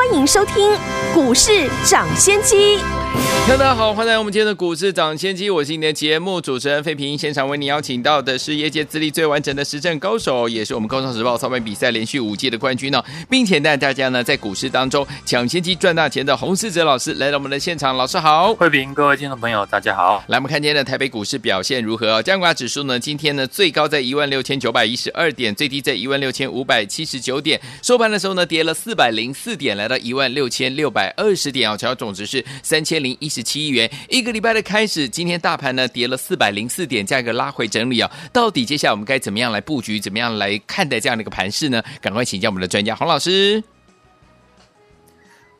欢迎收听《股市涨先机》。大家好，欢迎来到我们今天的股市涨先机，我是你的节目主持人费平。现场为你邀请到的是业界资历最完整的实战高手，也是我们《工商时报》操盘比赛连续五届的冠军呢，并且带大家呢在股市当中抢先机赚大钱的洪世哲老师来到我们的现场。老师好，费平，各位听众朋友，大家好。来，我们看今天的台北股市表现如何？加权指数呢，今天呢最高在一万六千九百一十二点，最低在一万六千五百七十九点，收盘的时候呢跌了四百零四点，来到一万六千六百二十点啊，成交总值是三千零一十七亿元。一个礼拜的开始，今天大盘呢跌了四百零四点，价格拉回整理啊。到底接下来我们该怎么样来布局？怎么样来看待这样的一个盘势呢？赶快请教我们的专家洪老师。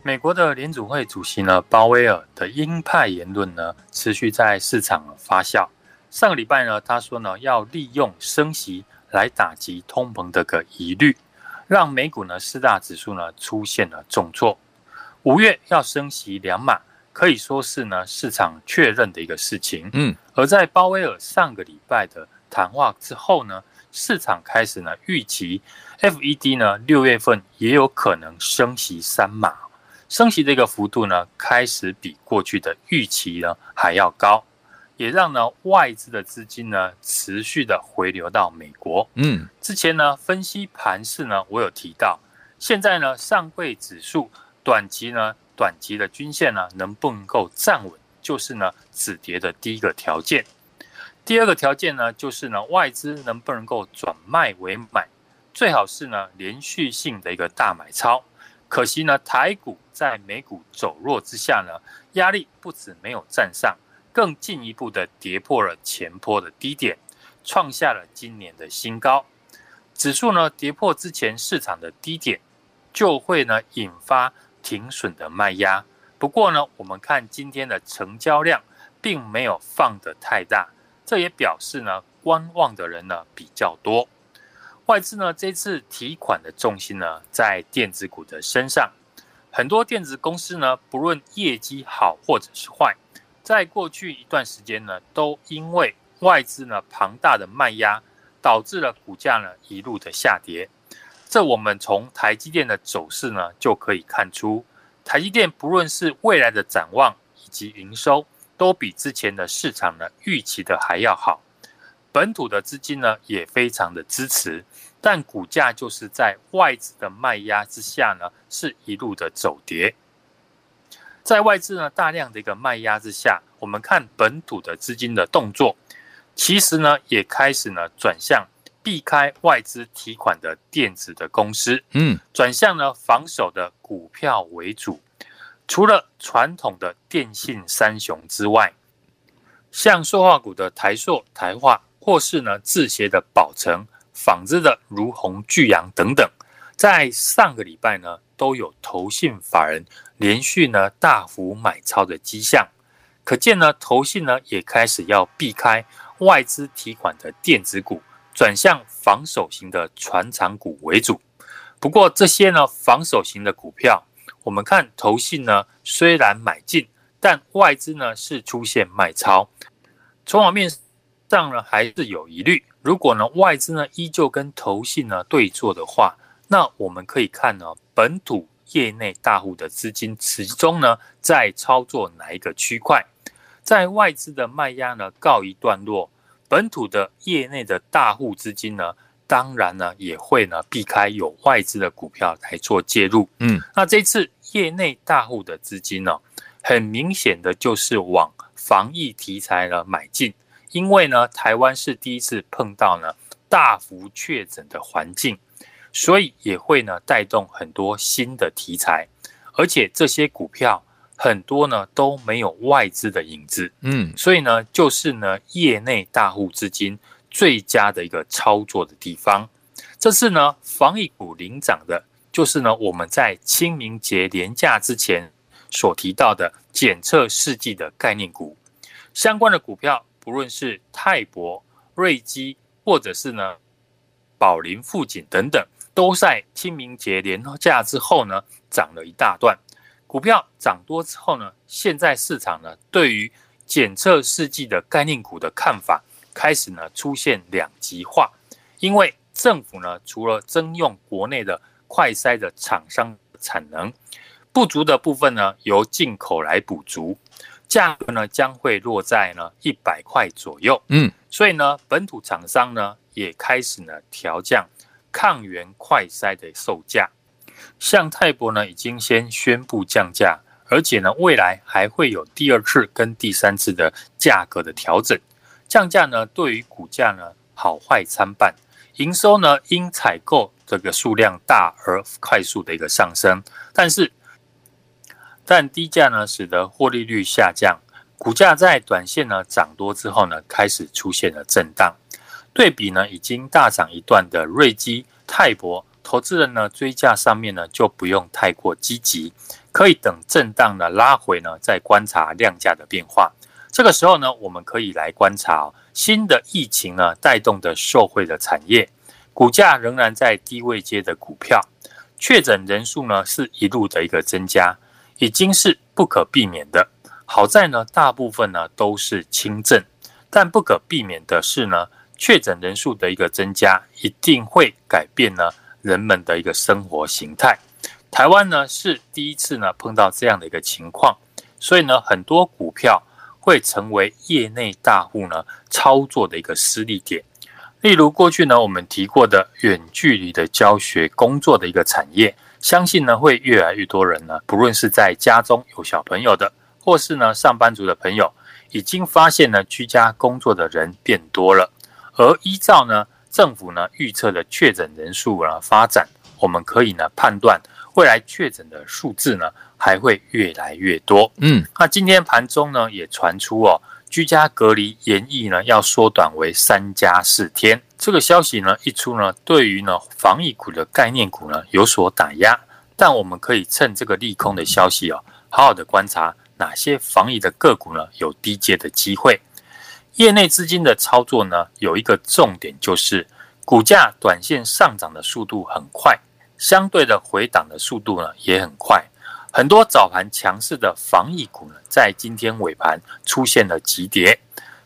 美国的联储会主席呢鲍威尔的鹰派言论呢持续在市场发酵。上个礼拜呢，他说呢要利用升息来打击通膨的个疑虑，让美股呢四大指数呢出现了重挫。五月要升息两码。可以说是呢市场确认的一个事情。嗯，而在鲍威尔上个礼拜的谈话之后呢，市场开始呢预期 FED 呢六月份也有可能升息三码，升息的一个幅度呢开始比过去的预期呢还要高，也让呢外资的资金呢持续的回流到美国。嗯，之前呢分析盘势呢我有提到，现在呢上柜指数短期呢。短期的均线呢，能不能够站稳，就是呢止跌的第一个条件。第二个条件呢，就是呢外资能不能够转卖为买，最好是呢连续性的一个大买超。可惜呢台股在美股走弱之下呢，压力不止没有站上，更进一步的跌破了前波的低点，创下了今年的新高。指数呢跌破之前市场的低点，就会呢引发。停损的卖压，不过呢，我们看今天的成交量并没有放得太大，这也表示呢，观望的人呢比较多。外资呢这次提款的重心呢在电子股的身上，很多电子公司呢不论业绩好或者是坏，在过去一段时间呢都因为外资呢庞大的卖压，导致了股价呢一路的下跌。这我们从台积电的走势呢，就可以看出，台积电不论是未来的展望以及营收，都比之前的市场呢预期的还要好。本土的资金呢也非常的支持，但股价就是在外资的卖压之下呢，是一路的走跌。在外资呢大量的一个卖压之下，我们看本土的资金的动作，其实呢也开始呢转向。避开外资提款的电子的公司，嗯，转向呢防守的股票为主。除了传统的电信三雄之外，像塑化股的台塑、台化，或是呢制鞋的宝成、纺织的如虹、巨阳等等，在上个礼拜呢都有投信法人连续呢大幅买超的迹象，可见呢投信呢也开始要避开外资提款的电子股。转向防守型的传产股为主，不过这些呢防守型的股票，我们看投信呢虽然买进，但外资呢是出现卖超，筹码面上呢还是有疑虑。如果呢外资呢依旧跟投信呢对坐的话，那我们可以看呢本土业内大户的资金始终呢在操作哪一个区块，在外资的卖压呢告一段落。本土的业内的大户资金呢，当然呢也会呢避开有外资的股票来做介入。嗯，那这次业内大户的资金呢，很明显的就是往防疫题材呢买进，因为呢台湾是第一次碰到呢大幅确诊的环境，所以也会呢带动很多新的题材，而且这些股票。很多呢都没有外资的影子，嗯，所以呢就是呢业内大户资金最佳的一个操作的地方。这次呢防疫股领涨的，就是呢我们在清明节连假之前所提到的检测试剂的概念股，相关的股票，不论是泰博、瑞基，或者是呢宝林、富锦等等，都在清明节连假之后呢，涨了一大段。股票涨多之后呢，现在市场呢对于检测试剂的概念股的看法开始呢出现两极化，因为政府呢除了征用国内的快筛的厂商产能不足的部分呢，由进口来补足，价格呢将会落在呢一百块左右。嗯，所以呢本土厂商呢也开始呢调降抗原快筛的售价。像泰博呢，已经先宣布降价，而且呢，未来还会有第二次跟第三次的价格的调整。降价呢，对于股价呢，好坏参半。营收呢，因采购这个数量大而快速的一个上升，但是，但低价呢，使得获利率下降，股价在短线呢涨多之后呢，开始出现了震荡。对比呢，已经大涨一段的瑞基、泰博。投资人呢，追价上面呢就不用太过积极，可以等震荡的拉回呢再观察量价的变化。这个时候呢，我们可以来观察、新的疫情呢带动的受惠的产业，股价仍然在低位阶的股票，确诊人数呢是一路的一个增加，已经是不可避免的。好在呢，大部分呢都是轻症，但不可避免的是呢，确诊人数的一个增加一定会改变呢。人们的一个生活形态，台湾呢是第一次呢碰到这样的一个情况，所以呢很多股票会成为业内大户呢操作的一个失力点。例如过去呢我们提过的远距离的教学工作的一个产业，相信呢会越来越多人呢，不论是在家中有小朋友的，或是呢上班族的朋友，已经发现呢居家工作的人变多了，而依照呢。政府呢预测的确诊人数呢发展，我们可以呢判断未来确诊的数字呢还会越来越多。嗯，那今天盘中呢也传出哦，居家隔离延役呢要缩短为三加四天。这个消息呢一出呢，对于呢防疫股的概念股呢有所打压。但我们可以趁这个利空的消息哦，好好的观察哪些防疫的个股呢有低阶的机会。业内资金的操作呢，有一个重点就是股价短线上涨的速度很快，相对的回档的速度呢也很快。很多早盘强势的防疫股呢，在今天尾盘出现了急跌。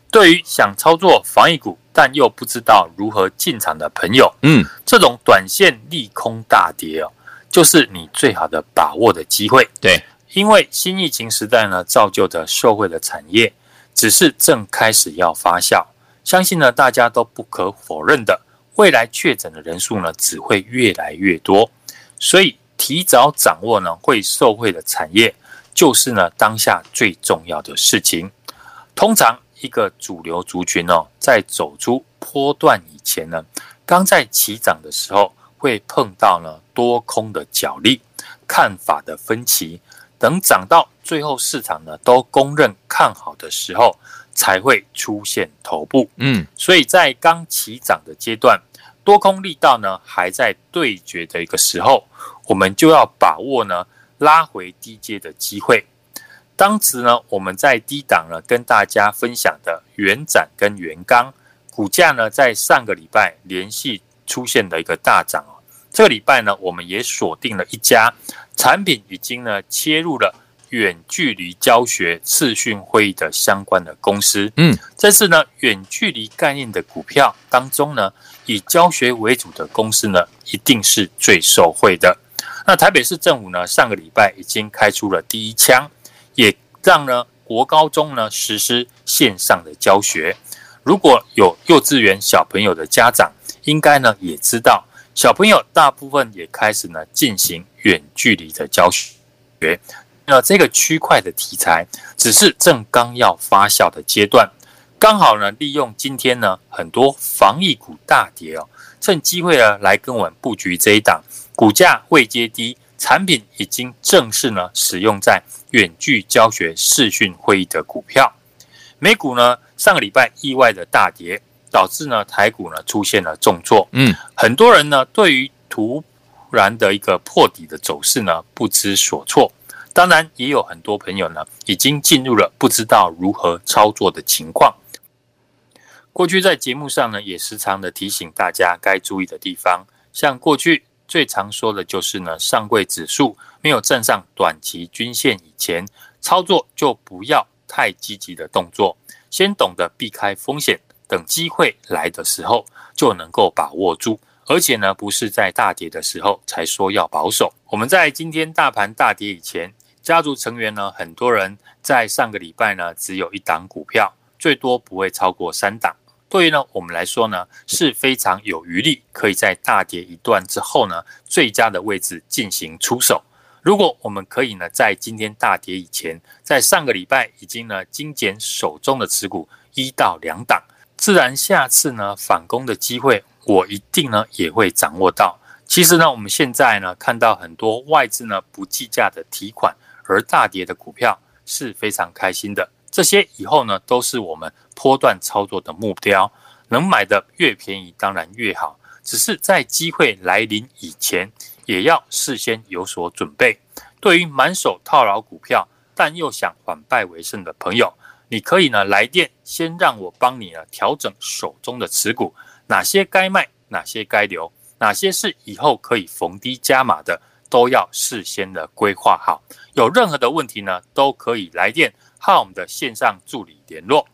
对于想操作防疫股但又不知道如何进场的朋友，嗯，这种短线利空大跌哦，就是你最好的把握的机会。对，因为新疫情时代呢，造就的社会的产业。只是正开始要发酵，相信呢，大家都不可否认的，未来确诊的人数呢，只会越来越多，所以提早掌握呢，会受惠的产业，就是呢，当下最重要的事情。通常一个主流族群哦，在走出波段以前呢，刚在起涨的时候，会碰到呢多空的角力、看法的分歧。等涨到最后，市场呢都公认看好的时候，才会出现头部。嗯，所以在刚起涨的阶段，多空力道呢还在对决的一个时候，我们就要把握呢拉回低阶的机会。当时呢，我们在低档呢跟大家分享的元展跟元刚股价呢，在上个礼拜连续出现了一个大涨。这个礼拜呢，我们也锁定了一家产品，已经呢切入了远距离教学视讯会议的相关的公司。嗯，这次呢远距离概念的股票当中呢，以教学为主的公司呢，一定是最受惠的。那台北市政府呢，上个礼拜已经开出了第一枪，也让呢国高中呢实施线上的教学。如果有幼稚园小朋友的家长，应该呢也知道。小朋友大部分也开始呢进行远距离的教学，那这个区块的题材只是正刚要发酵的阶段，刚好呢利用今天呢很多防疫股大跌哦，趁机会呢来跟我们布局这一档股价位阶低，产品已经正式呢使用在远距教学视讯会议的股票，美股呢上个礼拜意外的大跌。导致呢台股呢出现了重挫，嗯，很多人呢对于突然的一个破底的走势呢不知所措，当然也有很多朋友呢已经进入了不知道如何操作的情况。过去在节目上呢，也时常的提醒大家该注意的地方，像过去最常说的就是呢，上柜指数没有站上短期均线以前，操作就不要太积极的动作，先懂得避开风险，等机会来的时候就能够把握住。而且呢，不是在大跌的时候才说要保守。我们在今天大盘大跌以前，家族成员呢，很多人在上个礼拜呢，只有一档股票，最多不会超过三档。对于呢我们来说呢，是非常有余力，可以在大跌一段之后呢，最佳的位置进行出手。如果我们可以呢，在今天大跌以前，在上个礼拜已经呢精简手中的持股一到两档，自然下次呢反攻的机会。我一定呢也会掌握到。其实呢，我们现在呢看到很多外资呢不计价的提款而大跌的股票是非常开心的。这些以后呢都是我们波段操作的目标，能买的越便宜当然越好。只是在机会来临以前，也要事先有所准备。对于满手套牢股票但又想反败为胜的朋友，你可以呢来电，先让我帮你呢调整手中的持股。哪些该卖，哪些该留，哪些是以后可以逢低加码的，都要事先的规划好。有任何的问题呢，都可以来电和我们的线上助理联络。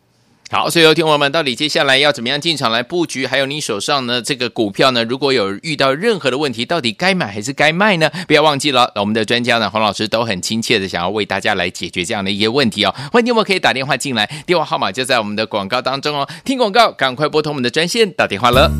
好，所以有听友们，到底接下来要怎么样进场来布局？还有你手上呢这个股票呢，如果有遇到任何的问题，到底该买还是该卖呢？不要忘记了，我们的专家呢，黄老师都很亲切的想要为大家来解决这样的一些问题哦。欢迎你们可以打电话进来，电话号码就在我们的广告当中哦。听广告，赶快拨通我们的专线打电话了。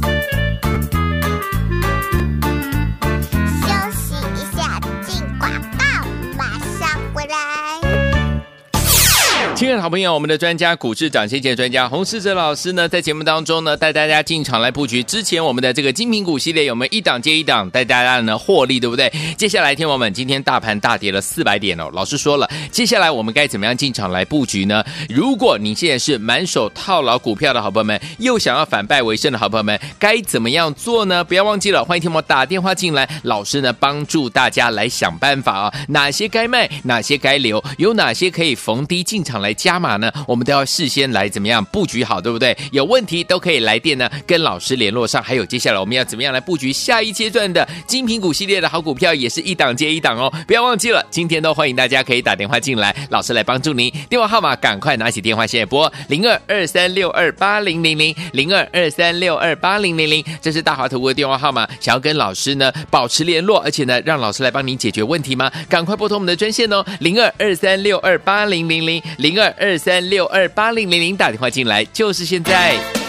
亲爱的好朋友，我们的专家股市涨先见专家洪世哲老师呢，在节目当中呢，带大家进场来布局。之前我们的这个精品股系列有没有一档接一档带大家呢获利，对不对？接下来，听我们今天大盘大跌了四百点哦。老师说了，接下来我们该怎么样进场来布局呢？如果你现在是满手套牢股票的好朋友们，又想要反败为胜的好朋友们，该怎么样做呢？不要忘记了，欢迎听我打电话进来，老师呢帮助大家来想办法啊，哪些该卖，哪些该留，有哪些可以逢低进场来。加码呢，我们都要事先来怎么样布局好，对不对？有问题都可以来电呢，跟老师联络上。还有接下来我们要怎么样来布局下一阶段的精品股系列的好股票，也是一档接一档哦。不要忘记了，今天都欢迎大家可以打电话进来，老师来帮助您。电话号码赶快拿起电话线拨零二二三六二八零零零零二二三六二八零零零，这是大华投顾的电话号码。想要跟老师呢保持联络，而且呢让老师来帮您解决问题吗？赶快拨通我们的专线哦，零二二三六二八零零零零二。二二三六二八零零零，打电话进来就是现在。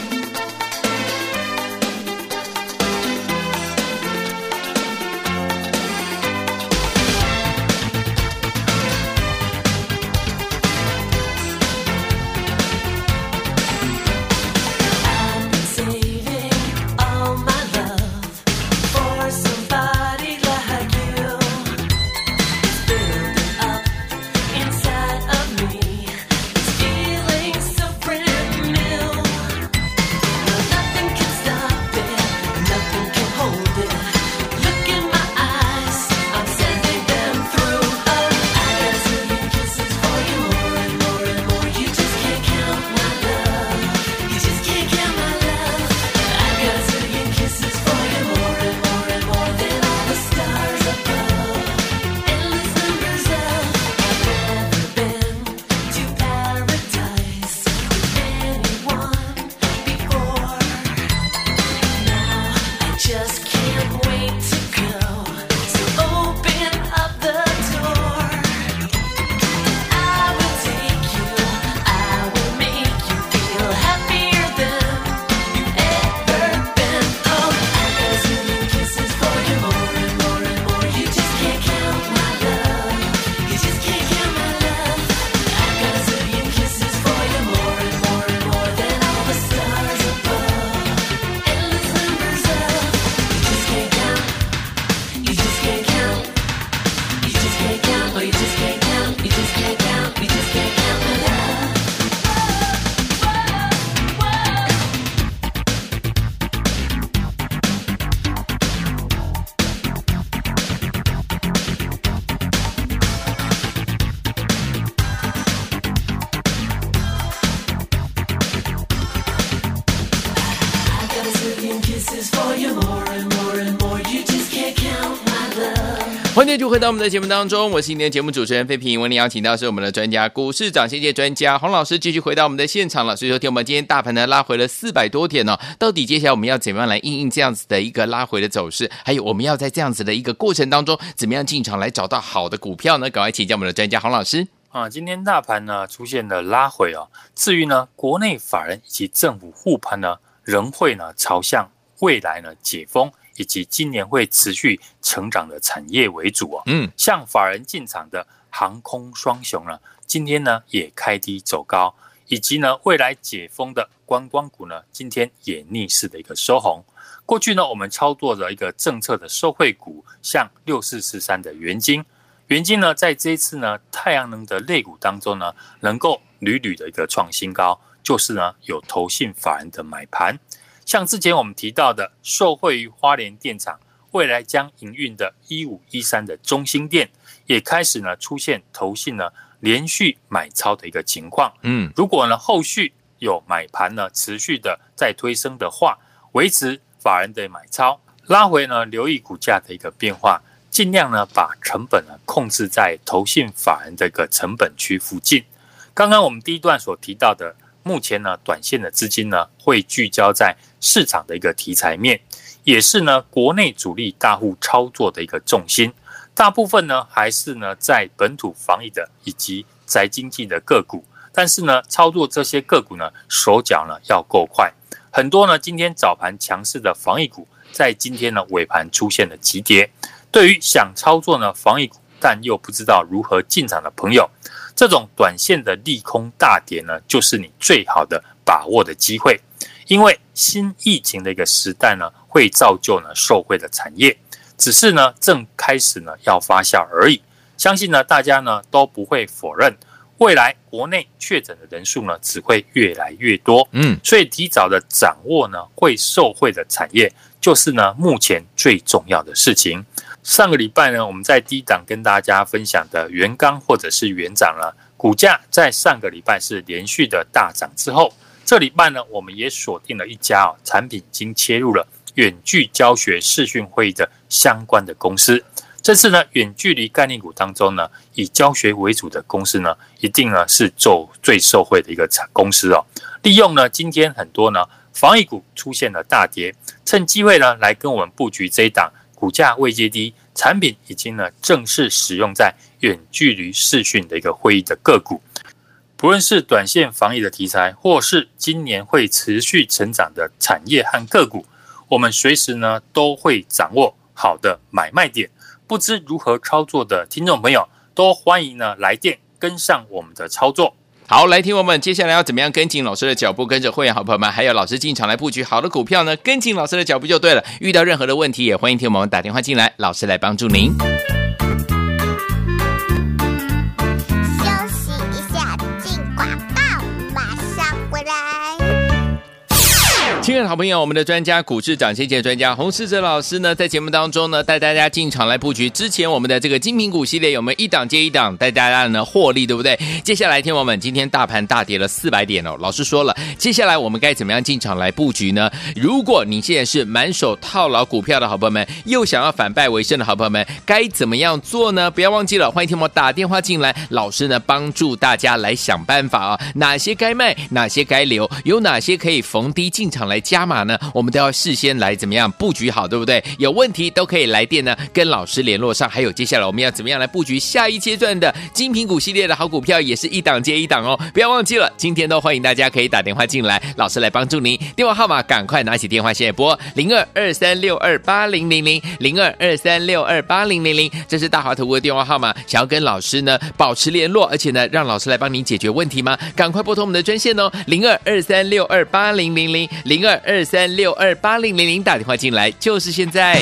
回到我们的节目当中，我是今天的节目主持人费平。为您邀请到是我们的专家，股市涨跌界专家洪老师，继续回到我们的现场了。所以说，听我们今天大盘呢拉回了四百多点哦，到底接下来我们要怎么样来应应这样子的一个拉回的走势？还有我们要在这样子的一个过程当中，怎么样进场来找到好的股票呢？赶快请教我们的专家洪老师啊！今天大盘呢出现了拉回哦，至于呢国内法人以及政府护盘呢，仍会呢朝向未来呢解封。以及今年会持续成长的产业为主哦，嗯，像法人进场的航空双雄呢，今天呢也开低走高，以及呢未来解封的观光股呢，今天也逆势的一个收红。过去呢我们操作的一个政策的受惠股，像六四四三的元金，元金呢在这一次呢太阳能的类股当中呢，能够屡屡的一个创新高，就是呢有投信法人的买盘。像之前我们提到的，受惠于花莲电厂未来将营运的一五一三的中心店，也开始呢出现投信呢连续买超的一个情况。嗯，如果呢后续有买盘呢持续的再推升的话，维持法人的买超，拉回呢留意股价的一个变化，尽量呢把成本呢控制在投信法人的一个成本区附近。刚刚我们第一段所提到的。目前呢，短线的资金呢会聚焦在市场的一个题材面，也是呢国内主力大户操作的一个重心。大部分呢还是呢在本土防疫的以及宅经济的个股，但是呢操作这些个股呢手脚呢要够快。很多呢今天早盘强势的防疫股，在今天呢尾盘出现了急跌。对于想操作呢防疫股，但又不知道如何进场的朋友，这种短线的利空大跌呢，就是你最好的把握的机会。因为新疫情的一个时代呢，会造就呢受惠的产业，只是呢正开始呢要发酵而已。相信呢大家呢都不会否认，未来国内确诊的人数呢只会越来越多。嗯，所以提早的掌握呢会受惠的产业，就是呢目前最重要的事情。上个礼拜呢，我们在低档跟大家分享的元刚或者是元涨了，股价在上个礼拜是连续的大涨之后，这礼拜呢，我们也锁定了一家哦，产品已经切入了远距教学视讯会议的相关的公司。这次呢，远距离概念股当中呢，以教学为主的公司呢，一定呢是做最受惠的一个产公司哦。利用呢今天很多呢防疫股出现了大跌，趁机会呢来跟我们布局这一档。股价位阶低，产品已经呢正式使用在远距离视讯的一个会议的个股，不论是短线防疫的题材，或是今年会持续成长的产业和个股，我们随时呢都会掌握好的买卖点。不知如何操作的听众朋友，都欢迎呢来电跟上我们的操作。好，来听我们接下来要怎么样跟紧老师的脚步，跟着会员好朋友们，还有老师进场来布局好的股票呢？跟紧老师的脚步就对了。遇到任何的问题，也欢迎听我们打电话进来，老师来帮助您。亲爱的好朋友，我们的专家股市涨先见专家洪世哲老师呢，在节目当中呢，带大家进场来布局。之前我们的这个精品股系列，有没有一档接一档带大家呢获利，对不对？接下来听我们今天大盘大跌了四百点哦，老师说了，接下来我们该怎么样进场来布局呢？如果你现在是满手套牢股票的好朋友们，又想要反败为胜的好朋友们，该怎么样做呢？不要忘记了，欢迎听我打电话进来，老师呢帮助大家来想办法啊，哪些该卖，哪些该留，有哪些可以逢低进场来。来加码呢，我们都要事先来怎么样布局好，对不对？有问题都可以来电呢，跟老师联络上。还有接下来我们要怎么样来布局下一阶段的精品股系列的好股票，也是一档接一档哦。不要忘记了，今天都欢迎大家可以打电话进来，老师来帮助您。电话号码赶快拿起电话，现在拨零二二三六二八零零零零二二三六二八零零零，这是大华投顾的电话号码。想要跟老师呢保持联络，而且呢让老师来帮您解决问题吗？赶快拨通我们的专线哦，零二二三六二八零零零零。零二二三六二八零零零打电话进来，就是现在。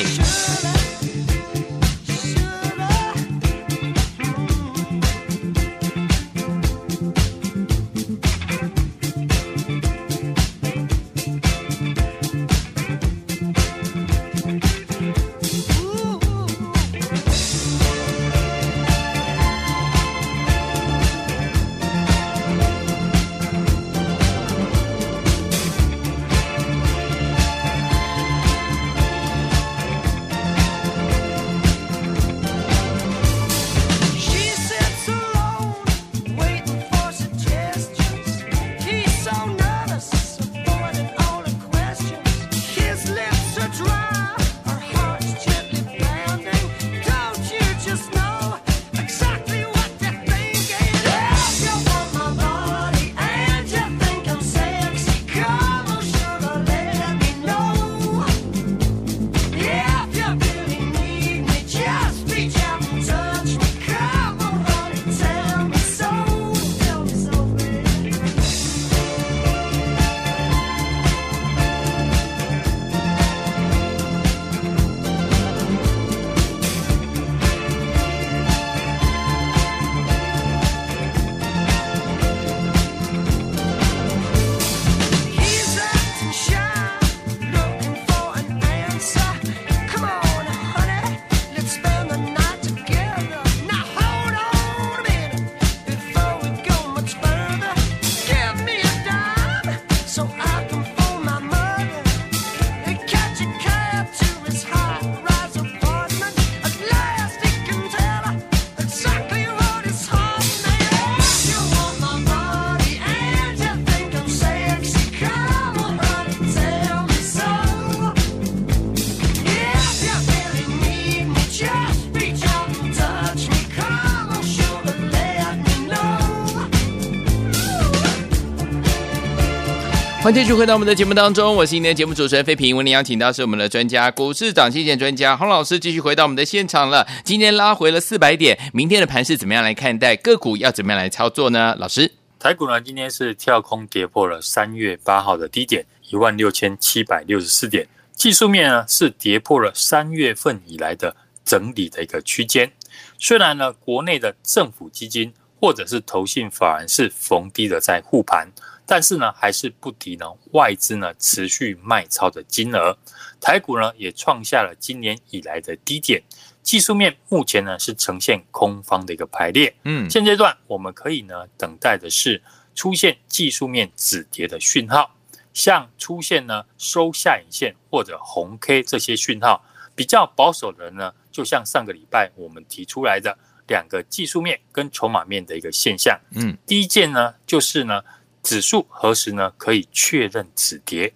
欢迎继续回到我们的节目当中，我是今天的节目主持人费平。为您邀请到是我们的专家，股市涨跌专家洪老师，继续回到我们的现场了。今天拉回了四百点，明天的盘势怎么样来看待？个股要怎么样来操作呢？老师，台股呢今天是跳空跌破了三月八号的低点一万六千七百六十四点，技术面呢是跌破了三月份以来的整理的一个区间。虽然呢国内的政府基金或者是投信法人是逢低的在护盘。但是呢，还是不敌呢外资呢持续卖超的金额，台股呢也创下了今年以来的低点，技术面目前呢是呈现空方的一个排列，嗯，现阶段我们可以呢等待的是出现技术面止跌的讯号，像出现呢收下影线或者红 K 这些讯号，比较保守的人呢，就像上个礼拜我们提出来的两个技术面跟筹码面的一个现象，嗯，第一件呢就是呢。指数何时呢可以确认止跌？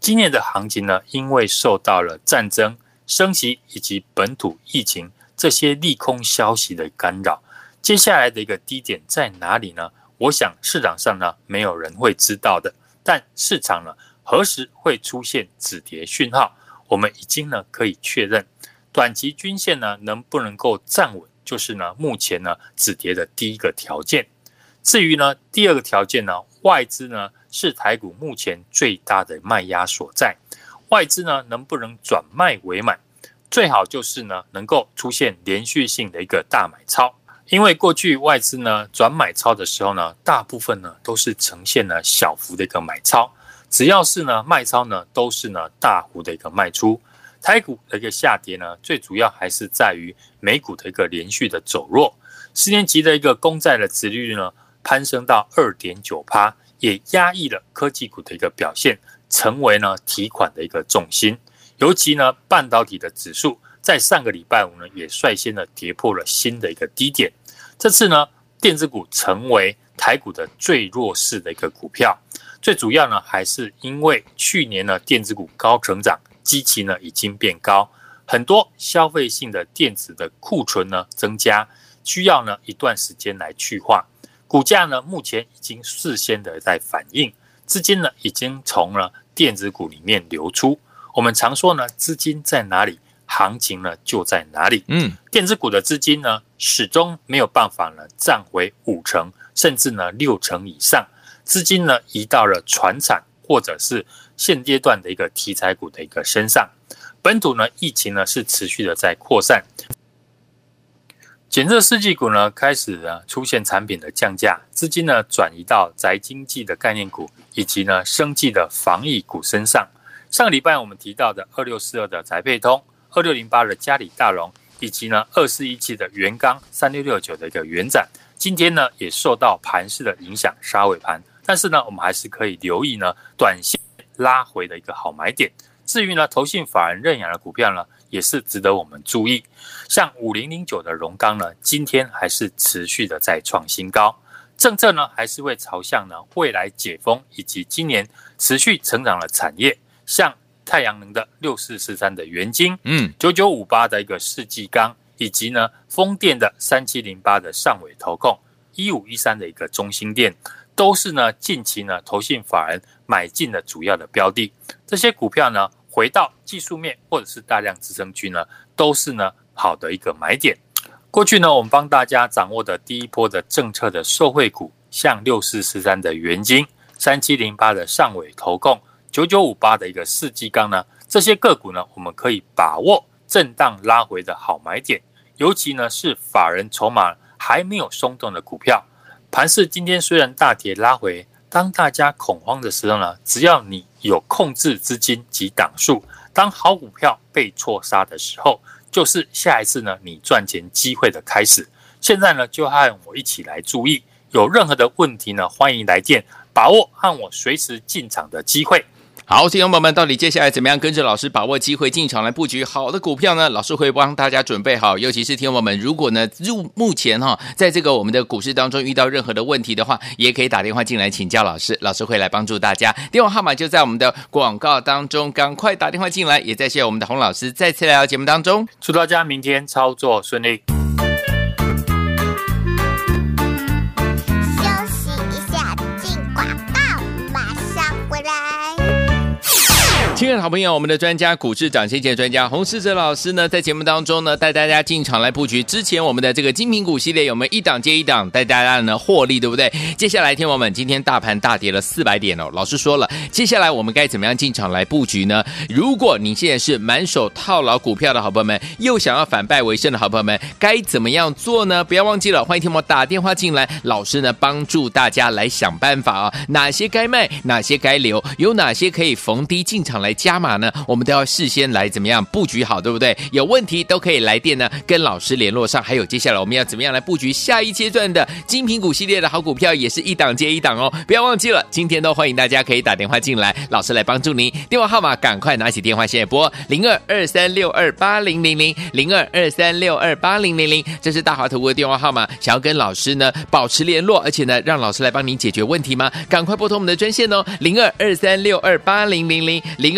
今年的行情呢，因为受到了战争、升息以及本土疫情这些利空消息的干扰，接下来的一个低点在哪里呢？我想市场上呢没有人会知道的。但市场呢何时会出现止跌讯号？我们已经呢可以确认，短期均线呢能不能够站稳，就是呢目前呢止跌的第一个条件。至于呢第二个条件呢？外资呢是台股目前最大的卖压所在，外资呢能不能转卖为买，最好就是呢能够出现连续性的一个大买超，因为过去外资呢转买超的时候呢，大部分呢都是呈现了小幅的一个买超，只要是呢卖超呢都是呢大幅的一个卖出，台股的一个下跌呢，最主要还是在于美股的一个连续的走弱，十年期的一个公债的殖率呢。攀升到二点九趴，也压抑了科技股的一个表现，成为呢提款的一个重心。尤其呢，半导体的指数在上个礼拜五呢，也率先呢跌破了新的一个低点。这次呢，电子股成为台股的最弱势的一个股票。最主要呢，还是因为去年呢，电子股高成长，基期呢已经变高，很多消费性的电子的库存呢增加，需要呢一段时间来去化。股价呢，目前已经事先的在反应，资金呢已经从了电子股里面流出。我们常说呢，资金在哪里，行情呢就在哪里。嗯，电子股的资金呢，始终没有办法呢站回五成，甚至呢六成以上。资金呢移到了传产或者是现阶段的一个题材股的一个身上。本土呢疫情呢是持续的在扩散。检测试剂股呢，开始呢出现产品的降价，资金呢转移到宅经济的概念股，以及呢生技的防疫股身上。上个礼拜我们提到的二六四二的宅配通，二六零八的嘉里大荣，以及呢二四一七的元刚，三六六九的一个元展，今天呢也受到盘势的影响杀尾盘，但是呢我们还是可以留意呢短线拉回的一个好买点。至于呢投信法人认养的股票呢，也是值得我们注意。像五零零九的荣刚呢，今天还是持续的在创新高，政策呢还是会朝向呢未来解封以及今年持续成长的产业，像太阳能的六四四三的元晶，嗯，九九五八的一个世纪钢，以及呢风电的三七零八的上尾投控，一五一三的一个中兴电，都是呢近期呢投信法人买进的主要的标的。这些股票呢回到技术面或者是大量支撑区呢，都是呢。好的一个买点。过去呢，我们帮大家掌握的第一波的政策的受惠股，像六四四三的元晶、三七零八的上尾投控、九九五八的一个世纪钢呢，这些个股呢，我们可以把握震荡拉回的好买点。尤其呢，是法人筹码还没有松动的股票。盘市今天虽然大跌拉回，当大家恐慌的时候呢，只要你有控制资金及档数，当好股票被错杀的时候。就是下一次呢，你赚钱机会的开始。现在呢，就和我一起来注意，有任何的问题呢，欢迎来电，把握和我随时进场的机会。好，听众朋友们，到底接下来怎么样跟着老师把握机会进场来布局好的股票呢？老师会帮大家准备好，尤其是听众朋友们，如果呢入目前哈，在这个我们的股市当中遇到任何的问题的话，也可以打电话进来请教老师，老师会来帮助大家。电话号码就在我们的广告当中，赶快打电话进来。也再谢谢我们的洪老师再次来到节目当中，祝大家明天操作顺利。亲爱的好朋友，我们的专家股市涨先见专家洪世哲老师呢，在节目当中呢，带大家进场来布局。之前我们的这个精品股系列有没有一档接一档带大家呢获利，对不对？接下来，听我们今天大盘大跌了四百点哦。老师说了，接下来我们该怎么样进场来布局呢？如果你现在是满手套牢股票的好朋友们，又想要反败为胜的好朋友们，该怎么样做呢？不要忘记了，欢迎听我打电话进来，老师呢帮助大家来想办法啊，哪些该卖，哪些该留，有哪些可以逢低进场来。来加码呢，我们都要事先来怎么样布局好，对不对？有问题都可以来电呢，跟老师联络上。还有接下来我们要怎么样来布局下一阶段的精品股系列的好股票，也是一档接一档哦。不要忘记了，今天都欢迎大家可以打电话进来，老师来帮助您。电话号码赶快拿起电话现在拨零二二三六二八零零零零二二三六二八零零零，这是大华投顾的电话号码。想要跟老师呢保持联络，而且呢让老师来帮您解决问题吗？赶快拨通我们的专线哦，零二二三六二八零零零零。